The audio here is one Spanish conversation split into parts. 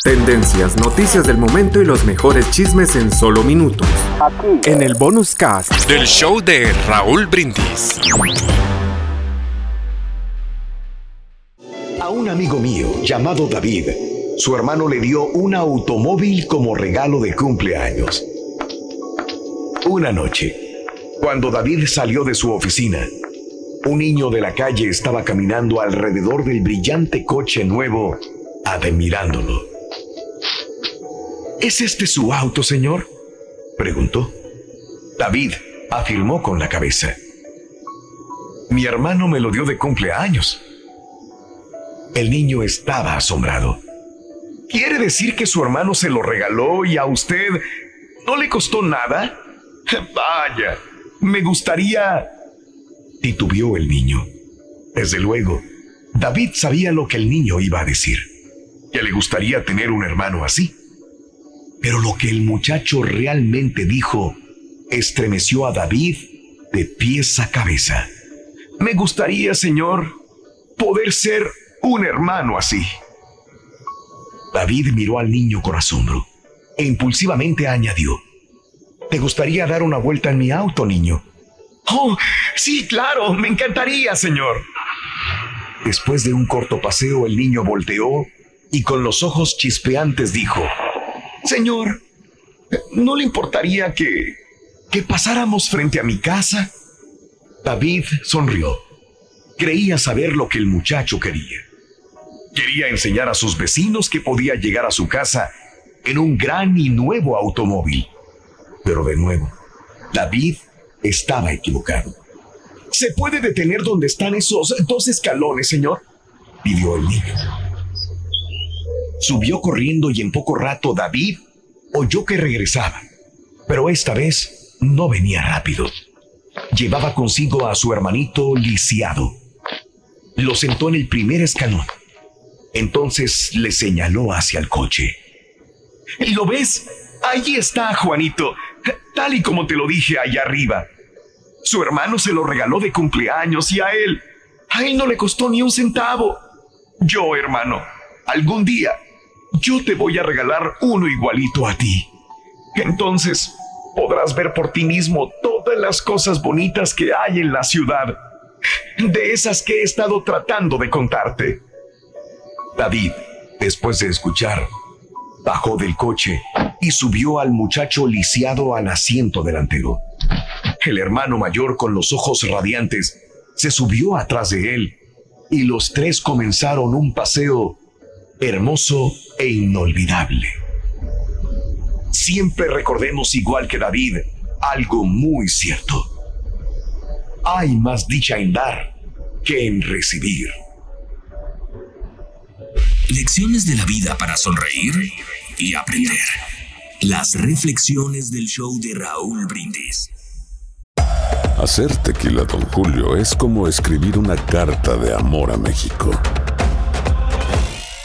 Tendencias, noticias del momento y los mejores chismes en solo minutos. En el bonus cast del show de Raúl Brindis. A un amigo mío llamado David, su hermano le dio un automóvil como regalo de cumpleaños. Una noche, cuando David salió de su oficina, un niño de la calle estaba caminando alrededor del brillante coche nuevo, admirándolo. ¿Es este su auto, señor? preguntó. David afirmó con la cabeza. Mi hermano me lo dio de cumpleaños. El niño estaba asombrado. ¿Quiere decir que su hermano se lo regaló y a usted no le costó nada? Vaya, me gustaría... titubeó el niño. Desde luego, David sabía lo que el niño iba a decir, que le gustaría tener un hermano así. Pero lo que el muchacho realmente dijo estremeció a David de pies a cabeza. Me gustaría, señor, poder ser un hermano así. David miró al niño con asombro e impulsivamente añadió, ¿te gustaría dar una vuelta en mi auto, niño? Oh, sí, claro, me encantaría, señor. Después de un corto paseo, el niño volteó y con los ojos chispeantes dijo, Señor, ¿no le importaría que, que pasáramos frente a mi casa? David sonrió. Creía saber lo que el muchacho quería. Quería enseñar a sus vecinos que podía llegar a su casa en un gran y nuevo automóvil. Pero de nuevo, David estaba equivocado. ¿Se puede detener donde están esos dos escalones, señor? pidió el niño. Subió corriendo y en poco rato David oyó que regresaba, pero esta vez no venía rápido. Llevaba consigo a su hermanito lisiado. Lo sentó en el primer escalón. Entonces le señaló hacia el coche. ¿Lo ves? Allí está, Juanito, tal y como te lo dije allá arriba. Su hermano se lo regaló de cumpleaños y a él, a él no le costó ni un centavo. Yo, hermano, algún día yo te voy a regalar uno igualito a ti. Entonces podrás ver por ti mismo todas las cosas bonitas que hay en la ciudad, de esas que he estado tratando de contarte. David, después de escuchar, bajó del coche y subió al muchacho lisiado al asiento delantero. El hermano mayor, con los ojos radiantes, se subió atrás de él y los tres comenzaron un paseo hermoso e inolvidable. Siempre recordemos igual que David algo muy cierto. Hay más dicha en dar que en recibir. Lecciones de la vida para sonreír y aprender. Las reflexiones del show de Raúl Brindis. Hacer tequila, Don Julio, es como escribir una carta de amor a México.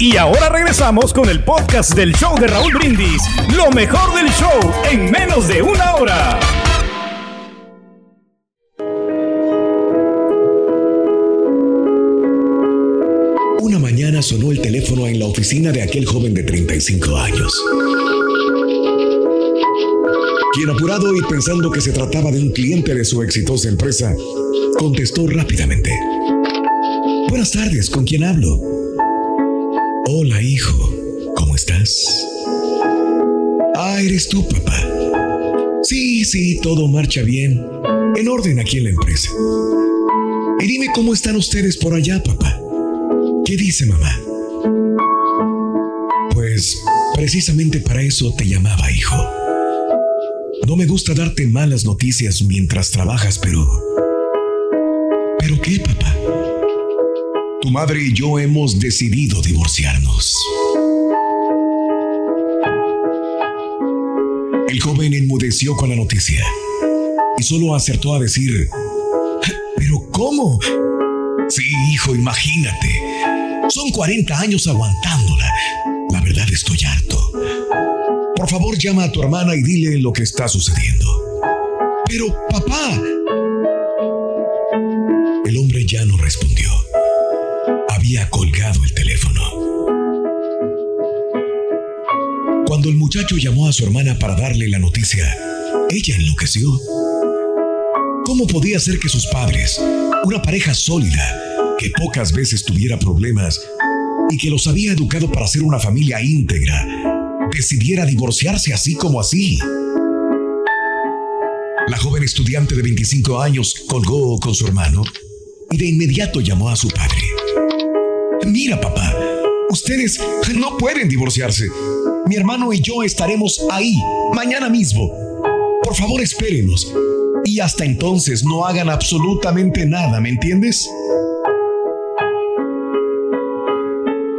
Y ahora regresamos con el podcast del show de Raúl Brindis, lo mejor del show en menos de una hora. Una mañana sonó el teléfono en la oficina de aquel joven de 35 años quien apurado y pensando que se trataba de un cliente de su exitosa empresa, contestó rápidamente. Buenas tardes, ¿con quién hablo? Hola, hijo, ¿cómo estás? Ah, eres tú, papá. Sí, sí, todo marcha bien. En orden aquí en la empresa. Y dime cómo están ustedes por allá, papá. ¿Qué dice mamá? Pues precisamente para eso te llamaba, hijo. No me gusta darte malas noticias mientras trabajas, pero... ¿Pero qué, papá? Tu madre y yo hemos decidido divorciarnos. El joven enmudeció con la noticia y solo acertó a decir, ¿pero cómo? Sí, hijo, imagínate. Son 40 años aguantándola. La verdad estoy harto. Por favor, llama a tu hermana y dile lo que está sucediendo. Pero, papá. Colgado el teléfono. Cuando el muchacho llamó a su hermana para darle la noticia, ella enloqueció. ¿Cómo podía ser que sus padres, una pareja sólida, que pocas veces tuviera problemas y que los había educado para ser una familia íntegra, decidiera divorciarse así como así? La joven estudiante de 25 años colgó con su hermano y de inmediato llamó a su padre. Mira, papá, ustedes no pueden divorciarse. Mi hermano y yo estaremos ahí, mañana mismo. Por favor, espérenos. Y hasta entonces no hagan absolutamente nada, ¿me entiendes?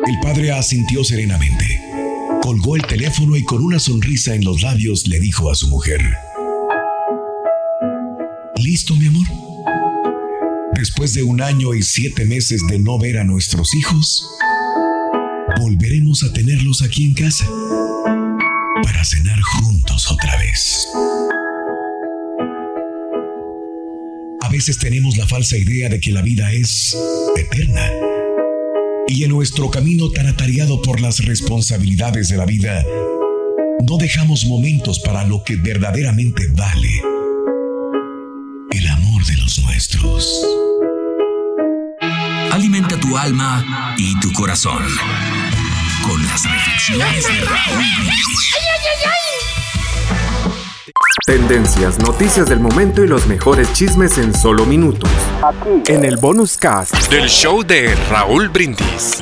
El padre asintió serenamente. Colgó el teléfono y con una sonrisa en los labios le dijo a su mujer. ¿Listo, mi amor? Después de un año y siete meses de no ver a nuestros hijos, volveremos a tenerlos aquí en casa para cenar juntos otra vez. A veces tenemos la falsa idea de que la vida es eterna. Y en nuestro camino tan atareado por las responsabilidades de la vida, no dejamos momentos para lo que verdaderamente vale. Tu alma y tu corazón con las reflexiones de Raúl Tendencias, noticias del momento y los mejores chismes en solo minutos. Aquí. En el bonus cast del show de Raúl Brindis.